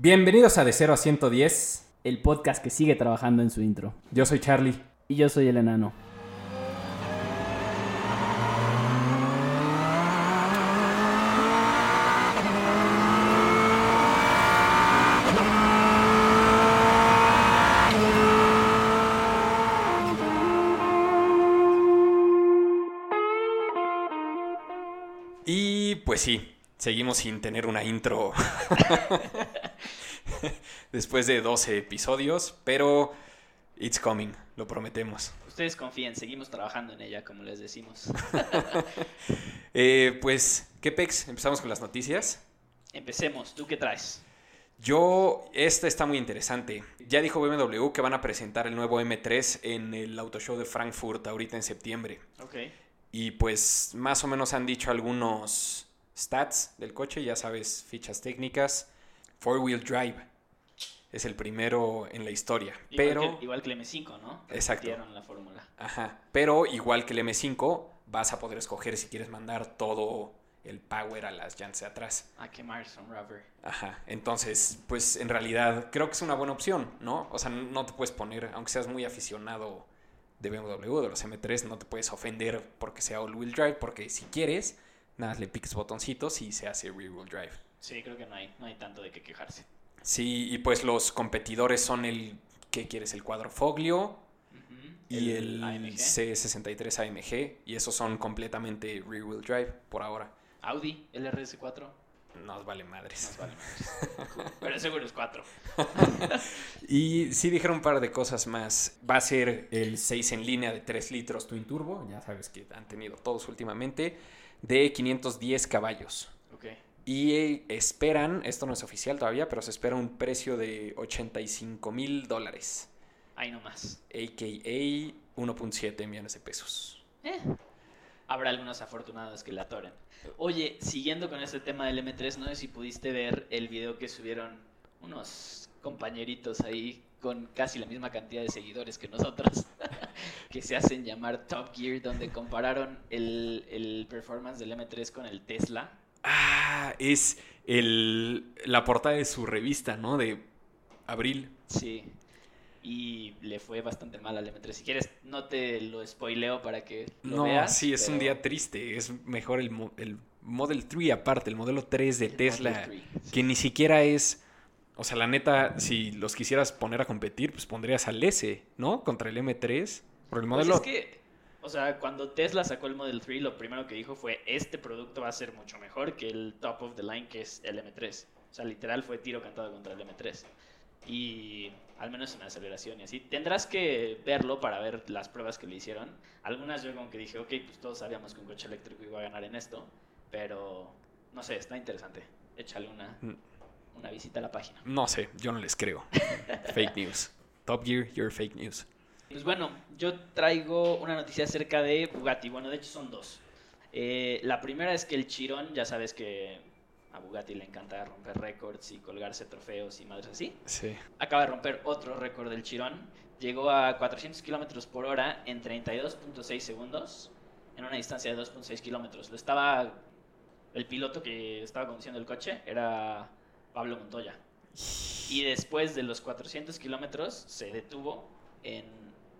Bienvenidos a De 0 a 110. El podcast que sigue trabajando en su intro. Yo soy Charlie. Y yo soy el enano. Y pues sí, seguimos sin tener una intro después de 12 episodios, pero it's coming, lo prometemos. Ustedes confíen, seguimos trabajando en ella, como les decimos. Eh, pues, ¿qué pex? Empezamos con las noticias. Empecemos, ¿tú qué traes? Yo, esta está muy interesante. Ya dijo BMW que van a presentar el nuevo M3 en el Auto Show de Frankfurt ahorita en septiembre. Ok. Y pues más o menos han dicho algunos stats del coche, ya sabes, fichas técnicas. Four Wheel Drive es el primero en la historia. Igual pero, que, igual que el M5, ¿no? Exacto. La fórmula. ajá, pero igual que el M5, vas a poder escoger si quieres mandar todo el power a las llantas de atrás. A quemar son rubber. Ajá, entonces, pues en realidad creo que es una buena opción, ¿no? O sea, no te puedes poner, aunque seas muy aficionado de BMW, de los M3, no te puedes ofender porque sea all-wheel drive, porque si quieres, nada, le piques botoncitos y se hace rear-wheel drive. Sí, creo que no hay, no hay tanto de qué quejarse. Sí, y pues los competidores son el, ¿qué quieres? El Quadrofoglio Ujú. y el, AMG. C63 AMG, y esos son completamente rear-wheel drive por ahora. Audi, el RS4. Nos vale madres. Nos vale madres. Pero seguro es 4. Y sí dijeron un par de cosas más. Va a ser el 6 en línea de 3 litros Twin Turbo, ya sabes que han tenido todos últimamente, de 510 caballos. Ok. Y eh, esperan, esto no es oficial todavía, pero se espera un precio de 85 mil dólares, Ahí nomás. a.k.a. 1.7 millones de pesos. Eh. Habrá algunos afortunados que la atoren. Oye, siguiendo con este tema del M3, no sé si pudiste ver el video que subieron unos compañeritos ahí con casi la misma cantidad de seguidores que nosotros, que se hacen llamar Top Gear, donde compararon el, el performance del M3 con el Tesla. Ah, es el, la portada de su revista, ¿no? De abril. Sí. Y le fue bastante mal al M3. Si quieres, no te lo spoileo para que lo no, veas. sí, es un día triste. Es mejor el, el Model 3 aparte, el modelo 3 de el Tesla. Model 3, sí. que ni siquiera es. O sea, la neta, si los quisieras poner a competir, pues pondrías al S, ¿no? Contra el M3. Por el Pues modelo. es que, o sea, cuando Tesla sacó el Model 3, lo primero que dijo fue, este producto va a ser mucho mejor que el top of the line, que es el M3. O sea, literal fue tiro cantado contra el M3. Y al menos en aceleración y así. Tendrás que verlo para ver las pruebas que le hicieron. Algunas yo como que dije, ok, pues todos sabíamos que un coche eléctrico iba a ganar en esto. Pero, no sé, está interesante. Échale una, Mm. una visita a la página. No sé, yo no les creo. fake news. Top Gear, you're fake news. Pues bueno, yo traigo una noticia acerca de Bugatti. Bueno, de hecho son dos. Eh, la primera es que el Chirón, ya sabes que a Bugatti le encanta romper récords y colgarse trofeos y madres así. Sí. Acaba de romper otro récord del Chirón. Llegó a 400 kilómetros por hora en 32.6 segundos en una distancia de 2.6 kilómetros. Lo estaba. El piloto que estaba conduciendo el coche era Pablo Montoya. Y después de los 400 kilómetros se detuvo en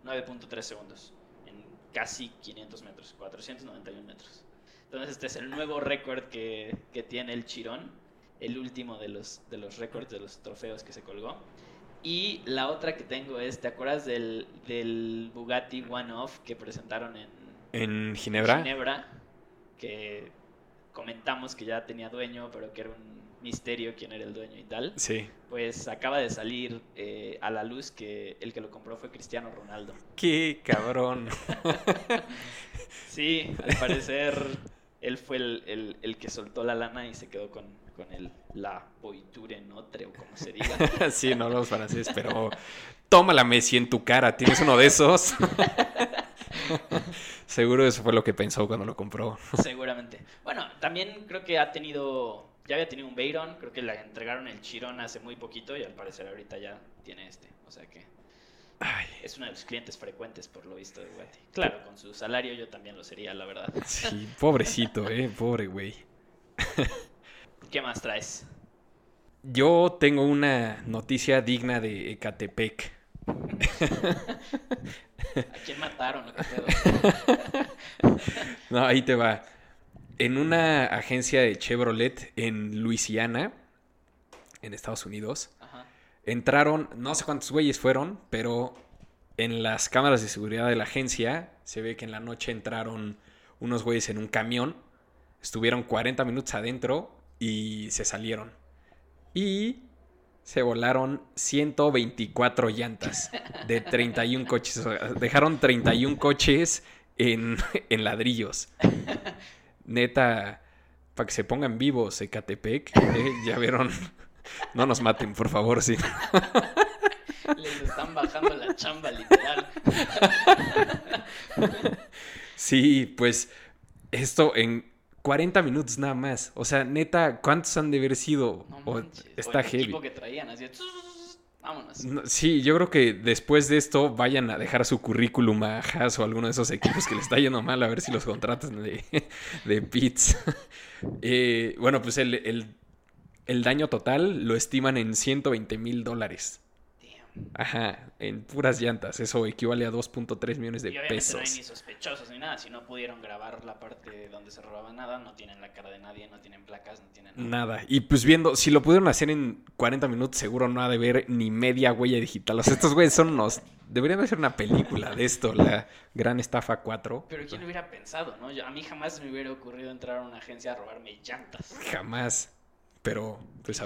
9.3 segundos, en casi 500 metros, 491 metros. Entonces este es el nuevo récord que, que tiene el Chirón, el último de los, de los récords, de los trofeos que se colgó. Y la otra que tengo es, ¿te acuerdas del, del Bugatti One Off que presentaron en En Ginebra. Ginebra? Que comentamos que ya tenía dueño, pero que era un misterio quién era el dueño y tal. Sí. Pues acaba de salir eh, a la luz que el que lo compró fue Cristiano Ronaldo. Qué cabrón. Sí, al parecer él fue el, el- el que soltó la lana y se quedó con, con el, la poiture notre o como se diga. sí, no los franceses, pero toma la Messi en tu cara. ¿Tienes uno de esos? Seguro eso fue lo que pensó cuando lo compró. Seguramente. Bueno, también creo que ha tenido, ya había tenido un Veyron, creo que le entregaron el Chirón hace muy poquito y al parecer ahorita ya tiene este. O sea que Ay, es uno de los clientes frecuentes por lo visto de Bugatti. Claro, con su salario yo también lo sería, la verdad. sí, pobrecito, eh, pobre güey. ¿Qué más traes? yo tengo una noticia digna de Ecatepec. ¿A quién mataron? No, ahí te va. En una agencia de Chevrolet en Luisiana, en Estados Unidos, Ajá. entraron, no sé cuántos güeyes fueron, pero en las cámaras de seguridad de la agencia se ve que en la noche entraron unos güeyes en un camión, estuvieron 40 minutos adentro y se salieron. Y se volaron 124 llantas de 31 coches. Dejaron 31 coches en, en ladrillos. Neta, para que se pongan vivos, Ecatepec. ¿eh? Ya vieron. No nos maten, por favor, sí. Les están bajando la chamba, literal. Sí, pues esto en 40 minutos nada más. O sea, neta, ¿cuántos han de haber sido? No O- está O el heavy. equipo que traían, así de, "Tss, Vámonos. No, Sí, yo creo que después de esto vayan a dejar su currículum a Haas o alguno de esos equipos que le está yendo mal a ver si los contratan de, de pits. Eh, bueno, pues el, el- el daño total lo estiman en 120 mil dólares. Ajá, en puras llantas. Eso equivale a 2.3 millones de Y obviamente no hay ni pesos. sospechosos ni nada. Si no pudieron grabar la parte donde se robaba nada, no tienen la cara de nadie, no tienen placas, no tienen nada. Nada. Y pues viendo, si lo pudieron hacer en 40 minutos, seguro no ha de ver ni media huella digital. O sea, estos güeyes son unos... Deberían de hacer una película de esto, la Gran Estafa 4. Pero ¿quién hubiera pensado, no? Yo- a mí jamás me hubiera ocurrido entrar a una agencia a robarme llantas. Jamás. Pero, pues.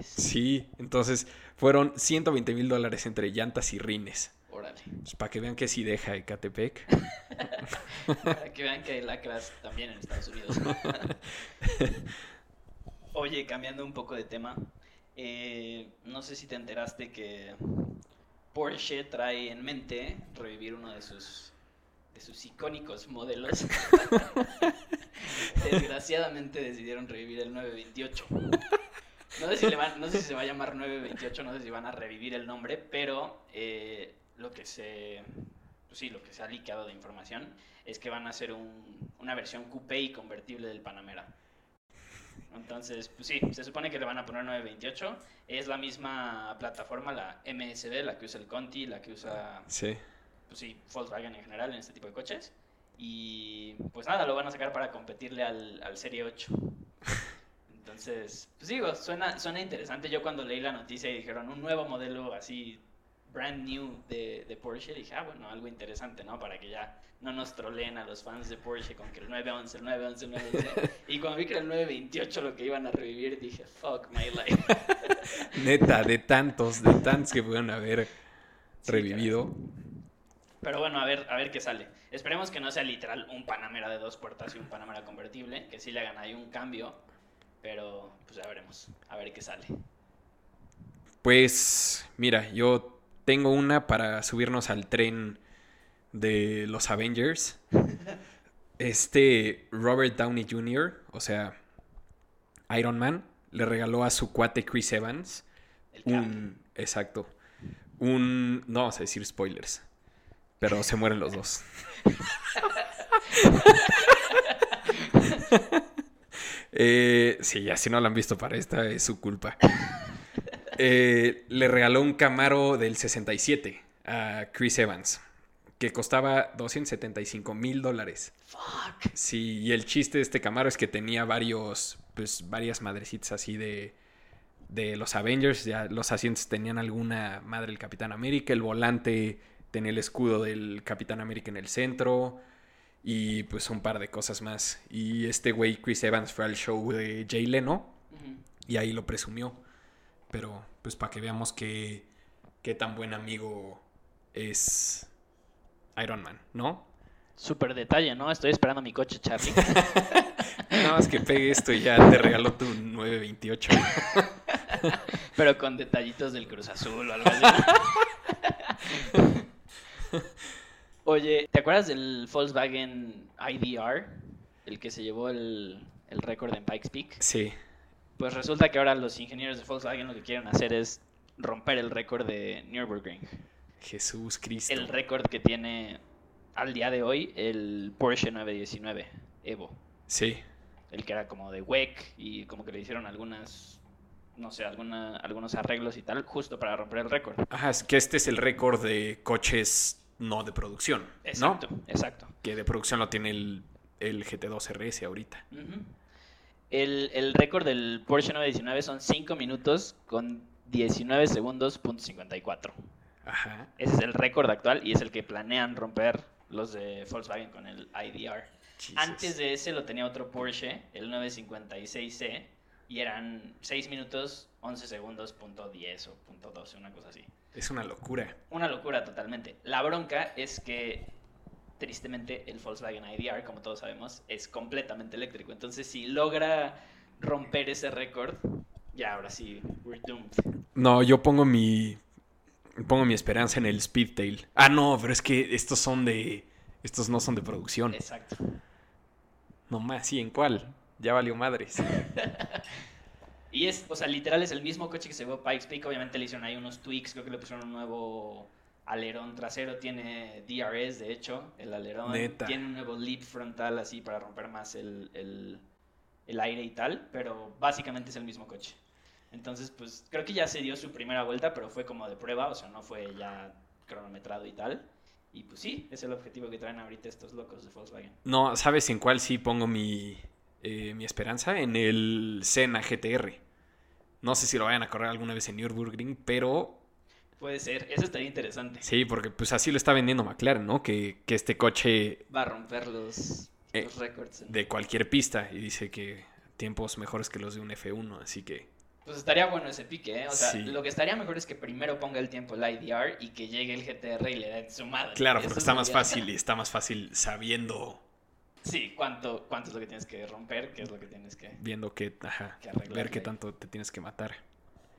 Sí, entonces fueron 120 mil dólares entre llantas y rines. Órale. Pues para que vean que sí deja Ecatepec. Para que vean que hay lacras también en Estados Unidos. Oye, cambiando un poco de tema, eh, no sé si te enteraste que Porsche trae en mente revivir uno de sus de sus icónicos modelos. Desgraciadamente decidieron revivir el 928. No sé, si le van- no sé si se va a llamar 928, no sé si van a revivir el nombre, pero eh, lo que se pues sí, lo que se ha liqueado de información es que van a hacer un- una versión coupé y convertible del Panamera. Entonces, pues sí, se supone que le van a poner 928. Es la misma plataforma, la MSD, la que usa el Conti, la que usa, Sí. Pues sí, Volkswagen en general en este tipo de coches. Y pues nada, lo van a sacar para competirle al, al Serie 8. Entonces, pues digo, suena, suena interesante. Yo cuando leí la noticia y dijeron un nuevo modelo así, brand new de, de Porsche, dije, ah, bueno, algo interesante, ¿no? Para que ya no nos troleen a los fans de Porsche con que el 911, el 911, el 911. y cuando vi que era el 928 lo que iban a revivir, dije, fuck my life. Neta, de tantos, de tantos que pudieron haber Sí, revivido. Pero bueno, a ver, a ver qué sale. Esperemos que no sea literal un Panamera de dos puertas y un Panamera convertible, que sí le hagan ahí un cambio, pero pues ya veremos, a ver qué sale. Pues, mira, yo tengo una para subirnos al tren de los Avengers. Este Robert Downey Jr., o sea, Iron Man, le regaló a su cuate Chris Evans El un... Exacto. Un... No vamos a decir spoilers. Pero se mueren los dos. Eh, sí, ya si no lo han visto para esta es su culpa. Eh, le regaló un Camaro del 67 a Chris Evans, que costaba 275 mil dólares. Fuck. Sí, y el chiste de este Camaro es que tenía varios, pues varias madrecitas así de, de los Avengers. Ya los asientos tenían alguna madre del Capitán América, el volante tenía el escudo del Capitán América en el centro y pues un par de cosas más. Y este güey, Chris Evans, fue al show de Jay Leno y ahí lo presumió. Pero pues para que veamos qué, qué tan buen amigo es Iron Man, ¿no? Súper detalle, ¿no? Estoy esperando mi coche, Charlie. Nada más que pegue esto y ya te regaló tu 928. Pero con detallitos del Cruz Azul o algo así. Oye, ¿te acuerdas del Volkswagen IDR? El que se llevó el, el récord en Pikes Peak. Sí, Pues resulta que ahora los ingenieros de Volkswagen lo que quieren hacer es romper el récord de Nürburgring. Jesús Cristo. El récord que tiene al día de hoy el Porsche 919 Evo. Sí, El que era como de WEC y como que le hicieron algunas no sé, alguna, algunos arreglos y tal, justo para romper el récord. Ajá, es que este es el récord de coches no de producción, Exacto, ¿no? exacto. Que de producción lo tiene el, el GT2 RS ahorita. El, el récord del Porsche 919 son 5 minutos con 19 segundos, punto 54. Ajá. Ese es el récord actual y es el que planean romper los de Volkswagen con el IDR. Jesus. Antes de ese lo tenía otro Porsche, el 956C, y eran 6 minutos, 11 segundos, punto 10 o punto 12, una cosa así. Es una locura. Una locura totalmente. La bronca es que, tristemente, el Volkswagen IDR, como todos sabemos, es completamente eléctrico. Entonces, si logra romper ese récord, ya ahora sí, we're doomed. No, yo pongo mi. Pongo mi esperanza en el Speedtail. Ah, no, pero es que estos son de. Estos no son de producción. Exacto. No más, sí, ¿en cuál? Ya valió madres. Y es, o sea, literal es el mismo coche que se vio Pikes Peak. Obviamente le hicieron ahí unos tweaks, creo que le pusieron un nuevo alerón trasero. Tiene DRS, de hecho, el alerón. Neta. Tiene un nuevo leap frontal así para romper más el, el- el aire y tal. Pero básicamente es el mismo coche. Entonces, pues creo que ya se dio su primera vuelta, pero fue como de prueba, o sea, no fue ya cronometrado y tal. Y pues sí, es el objetivo que traen ahorita estos locos de Volkswagen. No, ¿sabes en cuál sí pongo mi, eh, mi esperanza? En el Senna GTR. No sé si lo vayan a correr alguna vez en Nürburgring, pero Puede ser, eso estaría interesante. sí, porque pues así lo está vendiendo McLaren, ¿no? Que, que este coche Va a romper los, Eh, los récords. de cualquier pista y dice que tiempos mejores que los de un F1, así que Pues estaría bueno ese pique, ¿eh? O sea, Sí. lo que estaría mejor es que primero ponga el tiempo el IDR y que llegue el GTR y le den su madre. claro, porque está más fácil y está más fácil sabiendo, Sí, cuánto, cuánto es lo que tienes que romper, qué es lo que tienes que... viendo que, ajá, Que ver qué tanto te tienes que matar.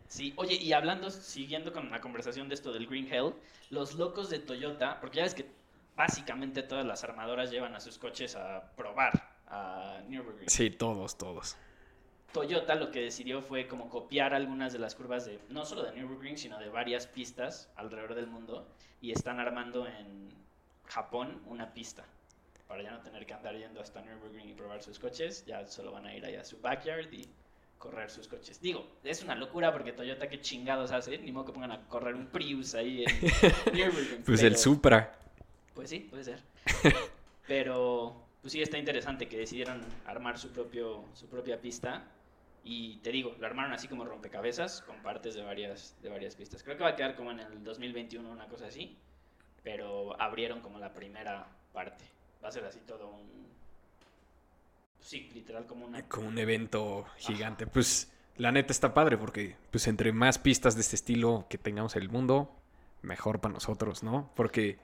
Sí, oye, y hablando, siguiendo con la conversación de esto del Green Hell, los locos de Toyota, porque ya ves que básicamente todas las armadoras llevan a sus coches a probar a Nürburgring. Sí, todos, todos. Toyota lo que decidió fue como copiar algunas de las curvas de, no solo de Nürburgring, sino de varias pistas alrededor del mundo y están armando en Japón una pista para ya no tener que andar yendo hasta Nürburgring y probar sus coches, ya solo van a ir allá a su backyard y correr sus coches. Digo, es una locura porque Toyota qué chingados hace, ni modo que pongan a correr un Prius ahí en Nürburgring. Pues el Supra. pues sí, puede ser. Pero pues sí está interesante que decidieron armar su propio su propia pista y te digo, lo armaron así como rompecabezas con partes de varias de varias pistas. Creo que va a quedar como en el 2021 una cosa así, pero abrieron como la primera parte. Va a ser así todo un sí, literal como una como un evento gigante. Pues la neta está padre porque pues entre más pistas de este estilo que tengamos en el mundo, mejor para nosotros, ¿no? Porque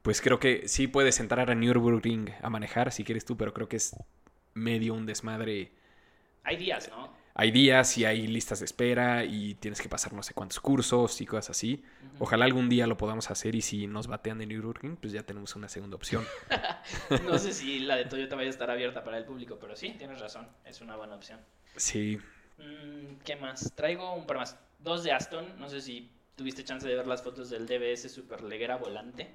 pues creo que sí puedes entrar a Nürburgring a manejar si quieres tú, pero creo que es medio un desmadre. hay días, ¿no? Hay días y hay listas de espera y tienes que pasar no sé cuántos cursos y cosas así. Ojalá algún día lo podamos hacer y si nos batean de Nürburgring, pues ya tenemos una segunda opción. No sé si la de Toyota vaya a estar abierta para el público, pero sí, tienes razón, es una buena opción. Sí, Mm, ¿Qué más? Traigo un par más. Dos de Aston. No sé si tuviste chance de ver las fotos del DBS Super Leggera volante.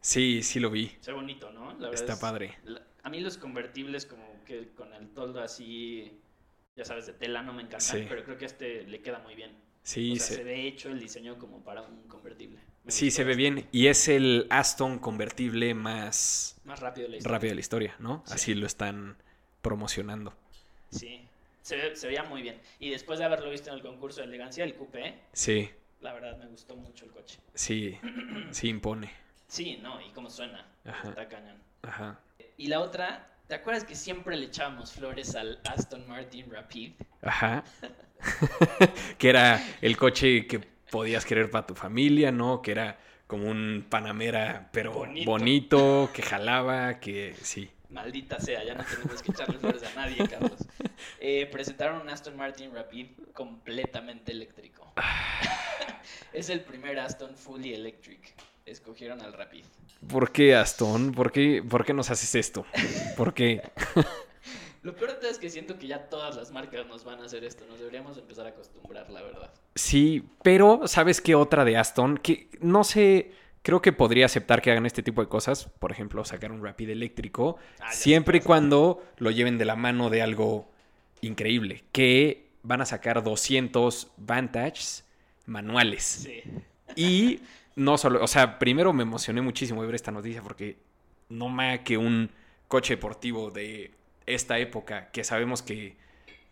sí, sí lo vi. Se ve bonito, ¿no? La Está es- padre. la- a mí los convertibles como que con el toldo así, ya sabes, de tela no me encantan, Sí. pero creo que este le queda muy bien. Sí, o sea, se- se... ve hecho el diseño como para un convertible. Me Sí, se ve bien. Y es el Aston convertible más Más rápido la historia. rápido de la historia, ¿no? Sí. Así lo están promocionando. Sí, se, ve- se veía muy bien. Y después de haberlo visto en el concurso de elegancia, el coupé, Sí, la verdad me gustó mucho el coche. sí, sí impone. Sí, no, y cómo suena. Ajá. Está cañón. Ajá. Y la otra, ¿te acuerdas que siempre le echábamos flores al Aston Martin Rapid? Ajá. que era el coche que podías querer para tu familia, ¿no? Que era como un Panamera, pero Bonito. bonito, que jalaba, que sí. Maldita sea, ya no tenemos que echarle flores a nadie, Carlos. Eh, presentaron un Aston Martin Rapid completamente eléctrico. es el primer Aston fully electric. Escogieron al Rapid. ¿Por qué, Aston? ¿Por qué, ¿Por qué nos haces esto? ¿Por qué? Lo peor de todo es que siento que ya todas las marcas nos van a hacer esto. Nos deberíamos empezar a acostumbrar, la verdad. Sí, pero ¿sabes qué otra de Aston? Que no sé, creo que podría aceptar que hagan este tipo de cosas. Por ejemplo, sacar un Rapid eléctrico, Ah, siempre y cuando lo lleven de la mano de algo increíble. Que van a sacar 200 Vantages manuales. Sí. Y no solo, o sea, primero me emocioné muchísimo de ver esta noticia porque no más que un coche deportivo de esta época que sabemos que,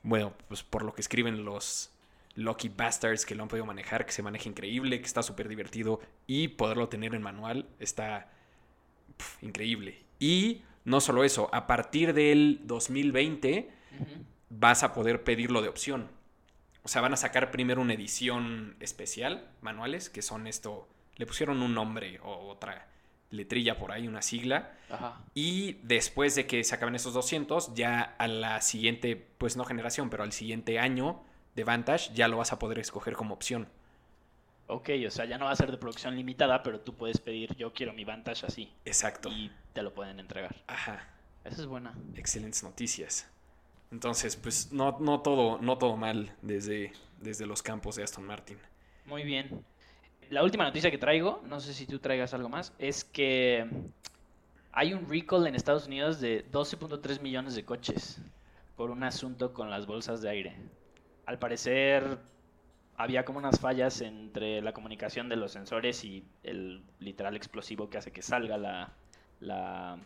bueno, pues por lo que escriben los Lucky Bastards que lo han podido manejar, que se maneja increíble, que está súper divertido y poderlo tener en manual está pf, increíble. Y no solo eso, a partir del 2020 Ujú. vas a poder pedirlo de opción. O sea, van a sacar primero una edición especial, manuales, que son esto, le pusieron un nombre o otra letrilla por ahí, una sigla. Ajá. Y después de que se acaben esos 200, ya a la siguiente, pues no generación, pero al siguiente año de Vantage, ya lo vas a poder escoger como opción. Ok, o sea, ya no va a ser de producción limitada, pero tú puedes pedir, yo quiero mi Vantage así. Exacto. Y te lo pueden entregar. Ajá. Eso es buena. Excelentes noticias. Entonces, pues no, no, todo, no todo mal desde, desde los campos de Aston Martin. Muy bien. La última noticia que traigo, no sé si tú traigas algo más, es que hay un recall en Estados Unidos de 12.3 millones de coches por un asunto con las bolsas de aire. Al parecer había como unas fallas entre la comunicación de los sensores y el literal explosivo que hace que salga la, la,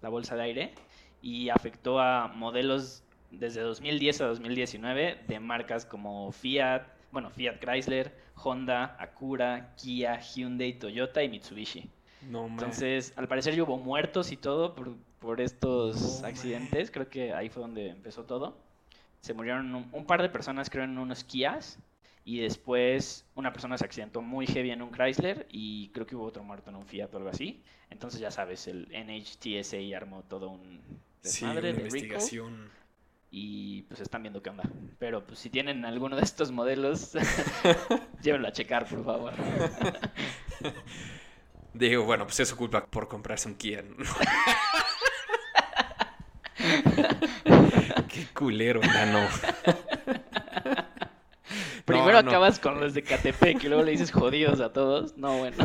la bolsa de aire y afectó a modelos desde 2010 a 2019 de marcas como Fiat, bueno, Fiat Chrysler, Honda, Acura, Kia, Hyundai, Toyota y Mitsubishi. No, man. Entonces, al parecer ya hubo muertos y todo por, por estos No, accidentes. Creo que ahí fue donde empezó todo. Se murieron un, un par de personas, creo, en unos Kias. Y después una persona se accidentó muy heavy en un Chrysler y creo que hubo otro muerto en un Fiat o algo así. Entonces ya sabes, el NHTSA armó todo un sí, una desmadre de investigación. Y pues están viendo qué onda. Pero pues si tienen alguno de estos modelos, llévenlo a checar, por favor. Digo, bueno, pues es su culpa por comprarse un Kia. Qué culero, nano. Primero No, no. acabas con los de Catepec y luego le dices jodidos a todos. No, bueno.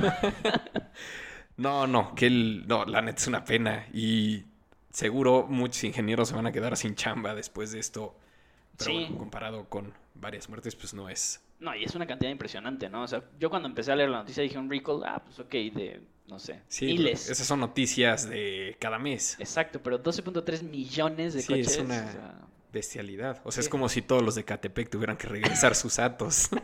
No, no, que el, no, la neta es una pena. Y seguro muchos ingenieros se van a quedar sin chamba después de esto. Pero Sí. bueno, comparado con varias muertes, pues no es. No, y es una cantidad impresionante, ¿no? O sea, yo cuando empecé a leer la noticia dije un recall, ah, pues ok, de, no sé, Sí, miles. esas son noticias de cada mes. Exacto, pero 12.3 millones de Sí, es una- o sea, Bestialidad. O sea, es como si todos los de Catepec tuvieran que regresar sus atos.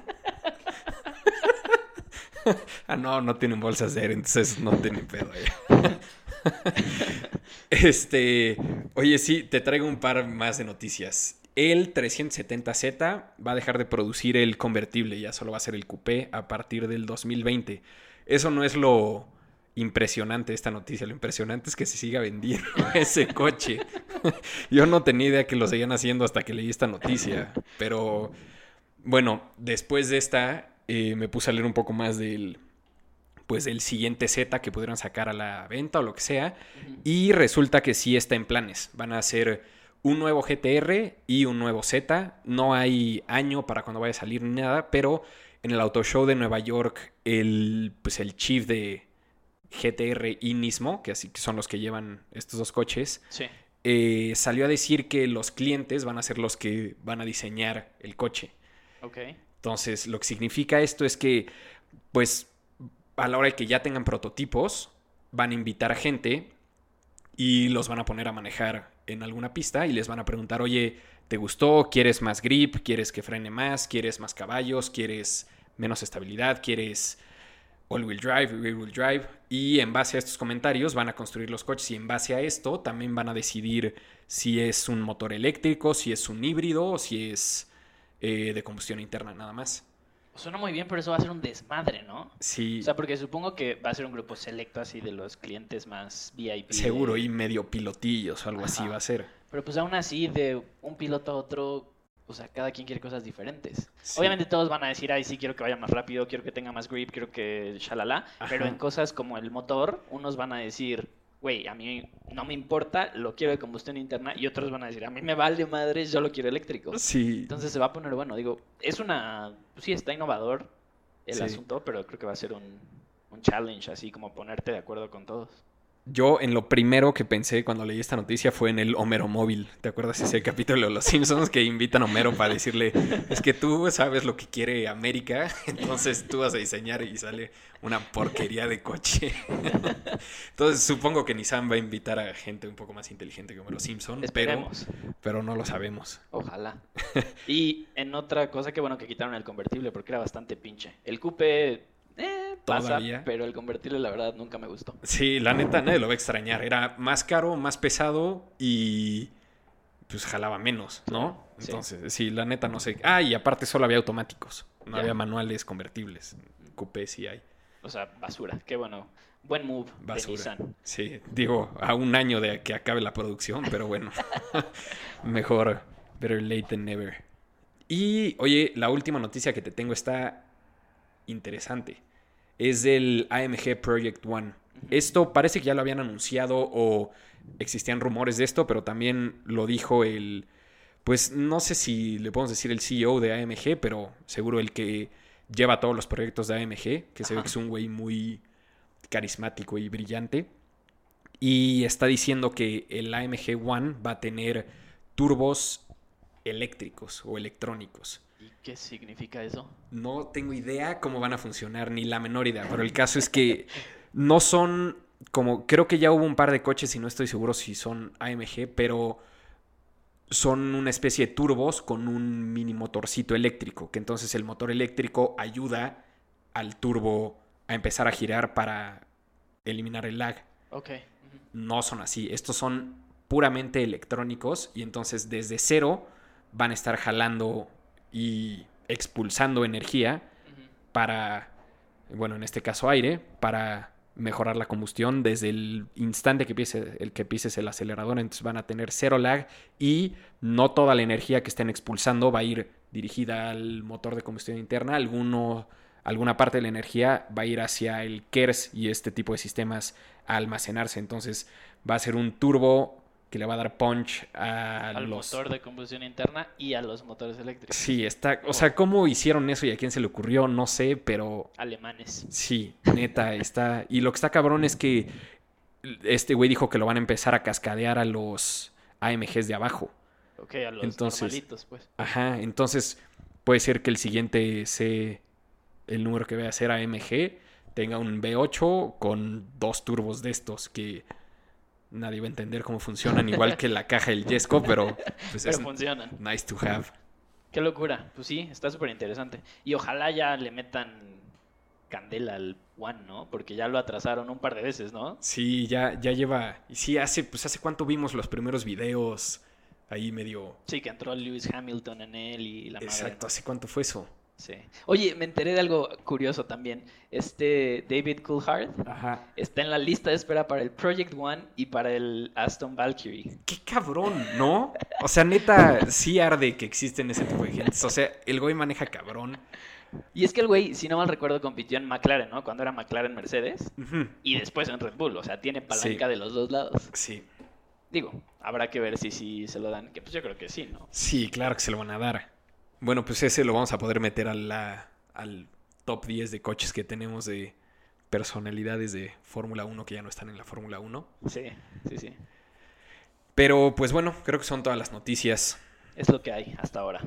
ah, no, no tienen bolsas de aire, entonces no tienen pedo. este, oye, sí, te traigo un par más de noticias. El 370Z va a dejar de producir el convertible, ya solo va a ser el coupé a partir del 2020. Eso no es lo impresionante esta noticia, lo impresionante es que se siga vendiendo ese coche. Yo no tenía idea que lo seguían haciendo hasta que leí esta noticia. Pero bueno, después de esta eh, me puse a leer un poco más del pues del siguiente Z que pudieran sacar a la venta o lo que sea. Y resulta que sí está en planes. Van a hacer un nuevo GTR y un nuevo Z. No hay año para cuando vaya a salir ni nada, pero en el Auto Show de Nueva York, el, pues el chief de GTR y Nismo, que así que son los que llevan estos dos coches, Sí. eh, salió a decir que los clientes van a ser los que van a diseñar el coche. Ok. Entonces, lo que significa esto es que, pues, a la hora de que ya tengan prototipos, van a invitar a gente y los van a poner a manejar en alguna pista y les van a preguntar, oye, ¿te gustó? ¿Quieres más grip? ¿Quieres que frene más? ¿Quieres más caballos? ¿Quieres menos estabilidad? ¿Quieres all-wheel drive, rear-wheel drive? Y en base a estos comentarios van a construir los coches y en base a esto también van a decidir si es un motor eléctrico, si es un híbrido o si es eh, de combustión interna nada más. Suena muy bien, pero eso va a ser un desmadre, ¿no? Sí, O sea, porque supongo que va a ser un grupo selecto así de los clientes más VIP. de- seguro, y medio pilotillos o algo así va a ser. Pero pues aún así, de un piloto a otro, o sea, cada quien quiere cosas diferentes. Sí. Obviamente todos van a decir, ay, sí, quiero que vaya más rápido, quiero que tenga más grip, quiero que shalala. Pero en cosas como el motor, unos van a decir, güey, a mí no me importa, lo quiero de combustión interna. Y otros van a decir, a mí me vale madres, yo lo quiero eléctrico. Sí, Entonces se va a poner bueno. Digo, es una. pues sí, está innovador el Sí. asunto, pero creo que va a ser un, un challenge, así como ponerte de acuerdo con todos. Yo en lo primero que pensé cuando leí esta noticia fue en el Homero móvil. ¿Te acuerdas ese capítulo de Los Simpsons que invitan a Homero para decirle, es que tú sabes lo que quiere América, entonces tú vas a diseñar y sale una porquería de coche. entonces supongo que Nissan va a invitar a gente un poco más inteligente como Los Simpsons, pero, pero no lo sabemos. Ojalá. y en otra cosa, que bueno que quitaron el convertible porque era bastante pinche. El coupe eh, pasa, pero el convertible la verdad nunca me gustó. Sí, la neta nadie lo va a extrañar. Era más caro, más pesado y pues jalaba menos, ¿no? Entonces, sí. la neta no sé. Ah, y aparte solo había automáticos, no había manuales convertibles. Coupé sí hay. O sea, basura. Qué bueno. Buen move. Basura. Sí, digo, a un año de que acabe la producción, pero bueno. Mejor, better late than never. Y, oye, la última noticia que te tengo está interesante es del AMG Project One. Esto parece que ya lo habían anunciado o existían rumores de esto, pero también lo dijo el, pues no sé si le podemos decir el CEO de AMG, pero seguro el que lleva todos los proyectos de AMG, que se ve que es un güey muy carismático y brillante. Y está diciendo que el AMG One va a tener turbos eléctricos o electrónicos. ¿Y qué significa eso? No tengo idea cómo van a funcionar, ni la menor idea, pero el caso es que no son como, creo que ya hubo un par de coches y no estoy seguro si son AMG, pero son una especie de turbos con un mini motorcito eléctrico, que entonces el motor eléctrico ayuda al turbo a empezar a girar para eliminar el lag. Ok. No son así, estos son puramente electrónicos y entonces desde cero van a estar jalando y expulsando energía para, bueno, en este caso aire, para mejorar la combustión desde el instante que pises el que pises el acelerador, entonces van a tener cero lag y no toda la energía que estén expulsando va a ir dirigida al motor de combustión interna, alguno alguna parte de la energía va a ir hacia el KERS y este tipo de sistemas a almacenarse, entonces va a ser un turbo que le va a dar punch a al motor de combustión interna y a los motores eléctricos. Sí, está, o sea, cómo hicieron eso y a quién se le ocurrió, no sé, pero alemanes. Sí, neta está y lo que está cabrón es que este güey dijo que lo van a empezar a cascadear a los AMGs de abajo. Ok, a los entonces, pues. Ajá, entonces puede ser que el siguiente sea el número que vaya a ser AMG tenga un V8 con dos turbos de estos que nadie va a entender cómo funcionan, igual que la caja del Yesco, pero, pues pero funcionan. Nice to have. Qué locura. Pues sí, está súper interesante. Y ojalá ya le metan candela al One, ¿no? Porque ya lo atrasaron un par de veces, ¿no? Sí, ya, ya lleva. Y sí, hace, pues hace cuánto vimos los primeros videos ahí medio. Sí, que entró Lewis Hamilton en él y la Exacto, ¿hace cuánto fue eso? Sí. Oye, me enteré de algo curioso también. Este David Coulthard está en la lista de espera para el Project One y para el Aston Valkyrie. Qué cabrón, ¿no? O sea, neta, sí arde que existen ese tipo de gente. O sea, el güey maneja cabrón. Y es que el güey, si no mal recuerdo, compitió en McLaren, ¿no? Cuando era McLaren Mercedes. Y después en Red Bull. O sea, tiene palanca de los dos lados. Sí. Digo, habrá que ver si, si se lo dan. Que pues yo creo que sí, ¿no? Sí, claro que se lo van a dar. Bueno, pues ese lo vamos a poder meter al top 10 de coches que tenemos de personalidades de Fórmula 1 que ya no están en la Fórmula 1. Sí, sí, sí. Pero pues bueno, creo que son todas las noticias. Es lo que hay hasta ahora.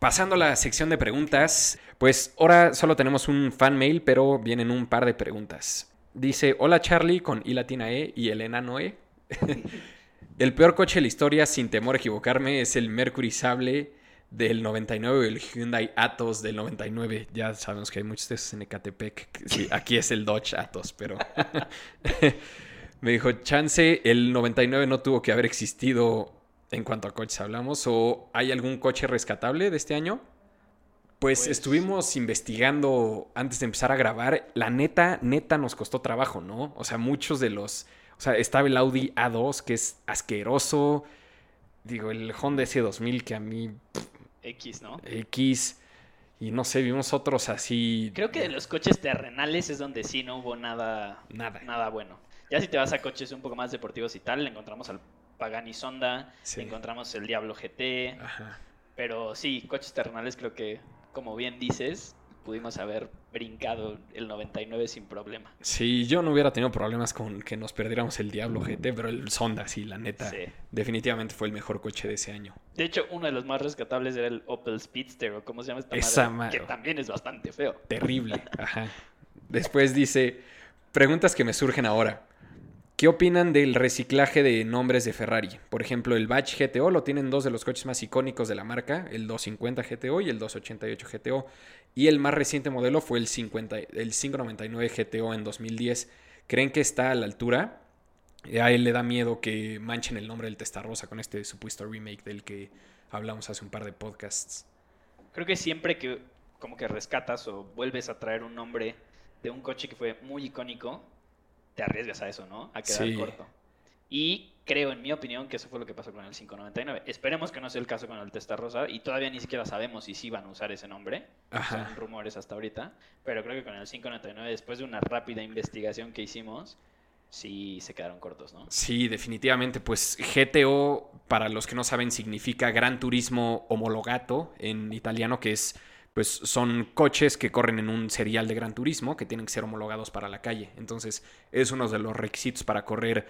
Pasando a la sección de preguntas, pues ahora solo tenemos un fan mail, pero vienen un par de preguntas. Dice, hola Charlie con I latina E y Elena Noé. El peor coche de la historia, sin temor a equivocarme, es el Mercury Sable del 99 el Hyundai Atos del 99. Ya sabemos que hay muchos de esos en Ecatepec. Sí, aquí es el Dodge Atos, pero... Me dijo, chance, el 99 no tuvo que haber existido en cuanto a coches hablamos. ¿O hay algún coche rescatable de este año? Pues, pues, estuvimos investigando antes de empezar a grabar. La neta, neta nos costó trabajo, ¿no? O sea, muchos de los o sea, estaba el Audi A2, que es asqueroso. Digo, el Honda S2000, que a mí. X, ¿no? X. Y no sé, vimos otros así. Creo que de los coches terrenales es donde sí no hubo nada. Nada. Nada bueno. Ya si te vas a coches un poco más deportivos y tal, le encontramos al Pagani Sonda, le encontramos el Diablo GT. Ajá. Pero sí, coches terrenales creo que, como bien dices, pudimos haber brincado el 99 sin problema. Sí, yo no hubiera tenido problemas con que nos perdiéramos el Diablo GT, pero el Sonda, sí, la neta, Sí. definitivamente fue el mejor coche de ese año. De hecho, uno de los más rescatables era el Opel Speedster, o cómo se llama esta Esa madre, que también es bastante feo. Terrible, ajá. Después dice, preguntas que me surgen ahora. ¿Qué opinan del reciclaje de nombres de Ferrari? Por ejemplo, el Batch GTO lo tienen dos de los coches más icónicos de la marca, el 250 GTO y el 288 GTO. Y el más reciente modelo fue el, 50, el 599 GTO en 2010. ¿Creen que está a la altura? Eh, A él le da miedo que manchen el nombre del Testarossa con este supuesto remake del que hablamos hace un par de podcasts. Creo que siempre que como que rescatas o vuelves a traer un nombre de un coche que fue muy icónico, te arriesgas a eso, ¿no? A quedar Sí. corto. Y creo, en mi opinión, que eso fue lo que pasó con el 599. Esperemos que no sea el caso con el Testarossa y todavía ni siquiera sabemos si sí van a usar ese nombre. Ajá. Son rumores hasta ahorita. Pero creo que con el 599, después de una rápida investigación que hicimos, sí se quedaron cortos, ¿no? Sí, definitivamente. Pues GTO, para los que no saben, significa Gran Turismo Homologato en italiano, que es, pues son coches que corren en un serial de Gran Turismo que tienen que ser homologados para la calle. Entonces, es uno de los requisitos para correr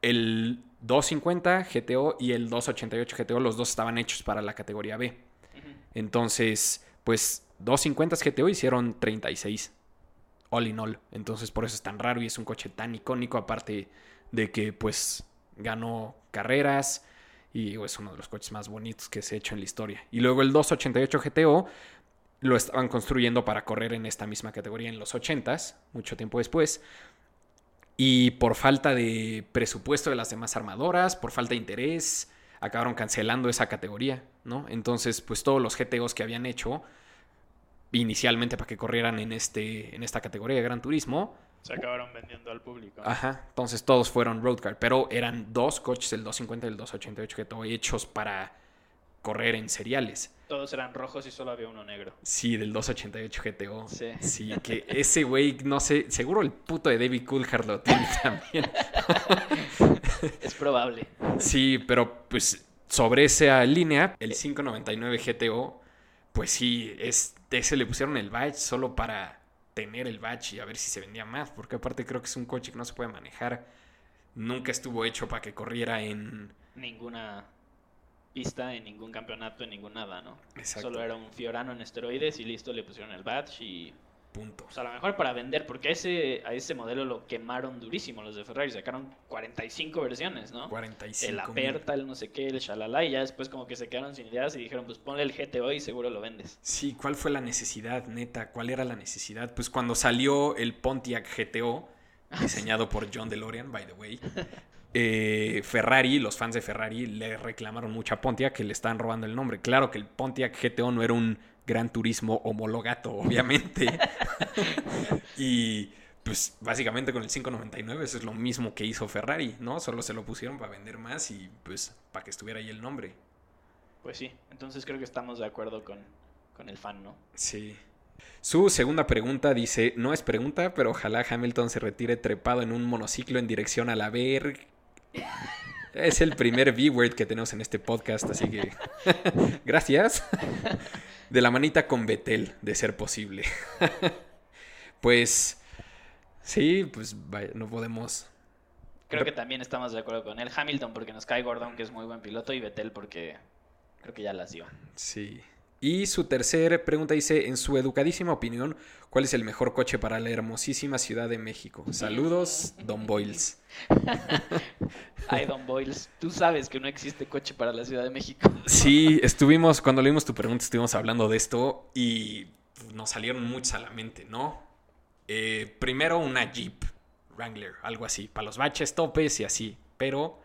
el 250 GTO y el 288 GTO. Los dos estaban hechos para la categoría B. Entonces, pues 250 GTO hicieron 36. All in all. Entonces, por eso es tan raro y es un coche tan icónico, aparte de que, pues, ganó carreras y es uno de los coches más bonitos que se ha hecho en la historia. Y luego el 288 GTO lo estaban construyendo para correr en esta misma categoría en los 80s, mucho tiempo después. Y por falta de presupuesto de las demás armadoras, por falta de interés, acabaron cancelando esa categoría, ¿no? Entonces, pues todos los GTOs que habían hecho inicialmente para que corrieran en, este, en esta categoría de Gran Turismo, Se acabaron vendiendo al público. ajá, entonces todos fueron road car, pero eran dos coches, el 250 y el 288 GTO, hechos para correr en seriales. Todos eran rojos y solo había uno negro. Sí, del 288 GTO. Sí. Sí, que ese güey, no sé, seguro el puto de David Coulthard lo tiene también. Es probable. Sí, pero pues sobre esa línea, el 599 GTO, pues sí, es, ese le pusieron el badge solo para tener el badge y a ver si se vendía más, porque aparte creo que es un coche que no se puede manejar. Nunca estuvo hecho para que corriera en... Ninguna pista, en ningún campeonato, en ningún nada, ¿no? Exacto. Solo era un Fiorano en esteroides y listo, le pusieron el badge y... Punto. Pues a lo mejor para vender, porque a ese, a ese modelo lo quemaron durísimo los de Ferrari, sacaron 45 versiones, ¿no? 45 el Aperta, el no sé qué, el Shalala, y ya después como que se quedaron sin ideas y dijeron, pues ponle el GTO y seguro lo vendes. Sí, ¿cuál fue la necesidad, neta? ¿Cuál era la necesidad? Pues cuando salió el Pontiac GTO, diseñado por John DeLorean, by the way, eh, Ferrari, los fans de Ferrari le reclamaron mucho a Pontiac que le estaban robando el nombre. Claro que el Pontiac GTO no era un gran turismo homologato, obviamente. y pues básicamente con el 599 eso es lo mismo que hizo Ferrari, ¿no? Solo se lo pusieron para vender más y pues para que estuviera ahí el nombre. Pues sí, entonces creo que estamos de acuerdo con, con el fan, ¿no? Sí. Su segunda pregunta dice, no es pregunta, pero ojalá Hamilton se retire trepado en un monociclo en dirección a la ver. Es el primer V-word que tenemos en este podcast, así que gracias. De la manita con Betel, de ser posible. Pues sí, pues vaya, no podemos. Creo que también estamos de acuerdo con él. Hamilton porque nos cae Gordon, que es muy buen piloto, y Vettel porque creo que ya las dio. Sí. Y su tercera pregunta dice, en su educadísima opinión, ¿cuál es el mejor coche para la hermosísima Ciudad de México? Saludos, Don Boyles. Ay, Don Boyles, tú sabes que no existe coche para la Ciudad de México. Sí, estuvimos, cuando leímos tu pregunta, estuvimos hablando de esto y nos salieron muchos a la mente, ¿no? Eh, primero una Jeep Wrangler, algo así, para los baches, topes y así, pero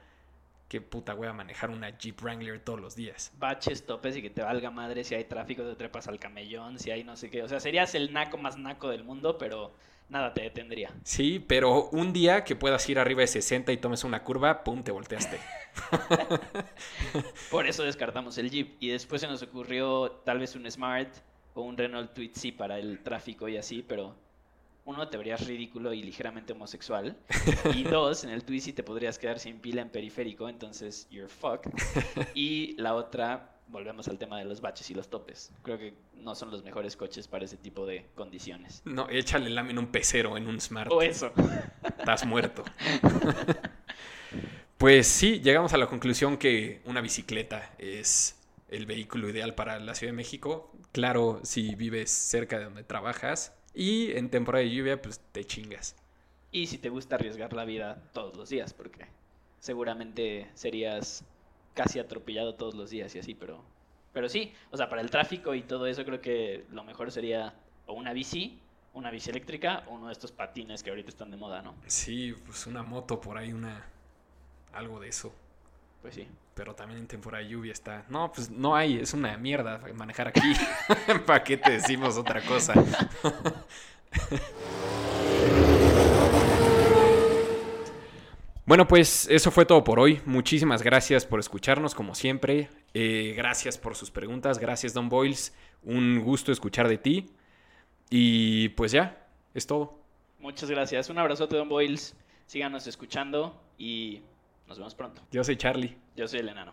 qué puta voy a manejar una Jeep Wrangler todos los días. Baches, topes y que te valga madre si hay tráfico, te trepas al camellón, si hay no sé qué. O sea, serías el naco más naco del mundo, pero nada te detendría. Sí, pero un día que puedas ir arriba de 60 y tomes una curva, pum, te volteaste. Por eso descartamos el Jeep. Y después se nos ocurrió tal vez un Smart o un Renault Twizy para el tráfico y así, pero uno te verías ridículo y ligeramente homosexual. Y dos, en el Twizy te podrías quedar sin pila en periférico, entonces you're fucked. Y la otra, volvemos al tema de los baches y los topes. Creo que no son los mejores coches para ese tipo de condiciones. No, échale lámina en un pecero en un Smart. O eso. Estás muerto. pues sí, llegamos a la conclusión que una bicicleta es el vehículo ideal para la Ciudad de México. Claro, si vives cerca de donde trabajas y en temporada de lluvia, pues te chingas. Y si te gusta arriesgar la vida todos los días, porque seguramente serías casi atropellado todos los días y así, pero, pero sí, o sea, para el tráfico y todo eso creo que lo mejor sería o una bici, una bici eléctrica o uno de estos patines que ahorita están de moda, ¿no? Sí, pues una moto por ahí, una algo de eso. Pues sí. Pero también en temporada de lluvia está. No, pues no hay, es una mierda manejar aquí. ¿Para qué te decimos otra cosa? Bueno, pues eso fue todo por hoy. Muchísimas gracias por escucharnos, como siempre. Eh, gracias por sus preguntas. Gracias, Don Boyles. Un gusto escuchar de ti. Y pues ya, es todo. Muchas gracias. Un abrazote, Don Boyles. Síganos escuchando y nos vemos pronto. Yo soy Charlie. Yo soy el enano.